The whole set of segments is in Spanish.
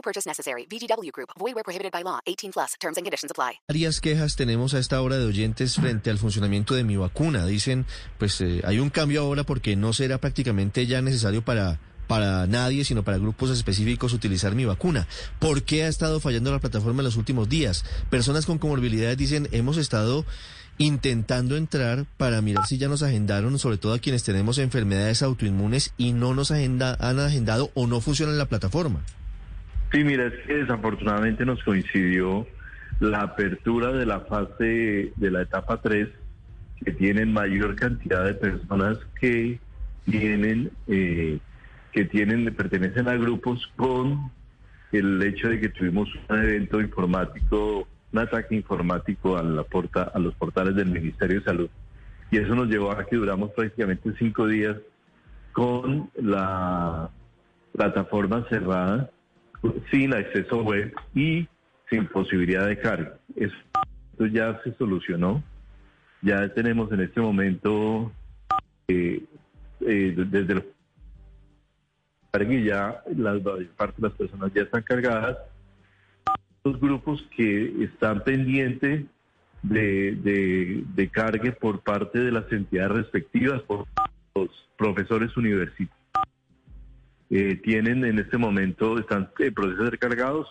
No purchase necessary. VGW Group. Void where prohibited by law. 18 plus. Terms and conditions apply. Varias quejas tenemos a esta hora de oyentes frente al funcionamiento de mi vacuna. Dicen, pues eh, hay un cambio ahora porque no será prácticamente ya necesario para para nadie, sino para grupos específicos utilizar mi vacuna. ¿Por qué ha estado fallando la plataforma en los últimos días? Personas con comorbilidades dicen, hemos estado intentando entrar para mirar si ya nos agendaron, sobre todo a quienes tenemos enfermedades autoinmunes y no nos agenda, han agendado o no funciona la plataforma. Sí, mira, es que desafortunadamente nos coincidió la apertura de la fase de la etapa 3, que tienen mayor cantidad de personas que tienen, eh, que tienen, pertenecen a grupos con el hecho de que tuvimos un evento informático, un ataque informático a, la porta, a los portales del Ministerio de Salud. Y eso nos llevó a que duramos prácticamente cinco días con la plataforma cerrada sin acceso web y sin posibilidad de carga. Eso ya se solucionó. Ya tenemos en este momento eh, eh, desde el y ya la parte de las personas ya están cargadas. Los grupos que están pendientes de, de, de cargue por parte de las entidades respectivas, por los profesores universitarios eh, tienen en este momento, están en proceso de ser cargados,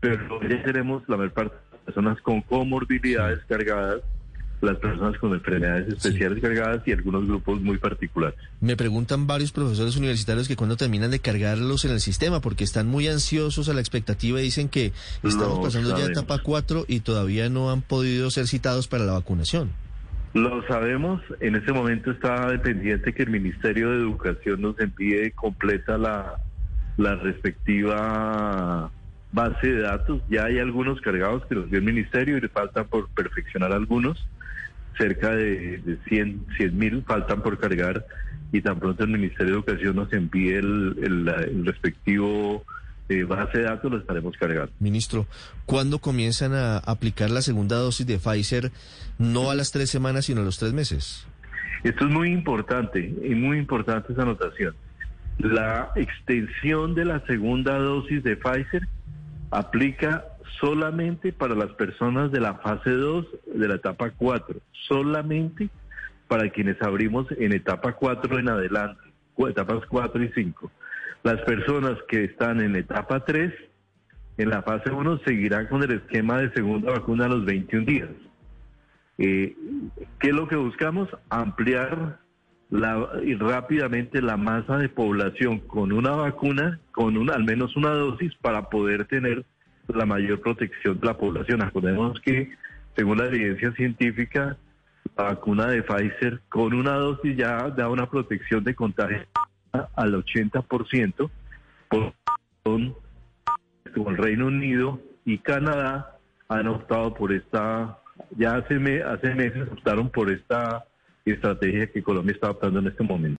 pero ya tenemos la mayor parte de las personas con comorbilidades cargadas, las personas con enfermedades especiales cargadas y algunos grupos muy particulares. Me preguntan varios profesores universitarios que cuando terminan de cargarlos en el sistema, porque están muy ansiosos a la expectativa y dicen que estamos Lo pasando ya sabemos. etapa 4 y todavía no han podido ser citados para la vacunación. Lo sabemos, en este momento está dependiente que el Ministerio de Educación nos envíe completa la, respectiva base de datos. Ya hay algunos cargados que los dio el Ministerio y le faltan por perfeccionar algunos. Cerca de, de 100 mil faltan por cargar y tan pronto el Ministerio de Educación nos envíe el- el respectivo eh, base de datos, lo estaremos cargando. Ministro, ¿cuándo comienzan a aplicar la segunda dosis de Pfizer, no a las tres semanas, sino a los tres meses? Esto es muy importante, y muy importante esa anotación. La extensión de la segunda dosis de Pfizer aplica solamente para las personas de la fase 2 de la etapa 4, solamente para quienes abrimos en etapa 4 en adelante, etapas 4 y 5. Las personas que están en etapa 3, en la fase 1, seguirán con el esquema de segunda vacuna a los 21 días. Eh, ¿Qué es lo que buscamos? Ampliar la, y rápidamente la masa de población con una vacuna, con una, al menos una dosis, para poder tener la mayor protección de la población. Acordemos que, según la evidencia científica, la vacuna de Pfizer con una dosis ya da una protección de contagio al 80%, por, con, el Reino Unido y Canadá han optado por esta, ya hace, me- hace meses optaron por esta estrategia que Colombia está adoptando en este momento.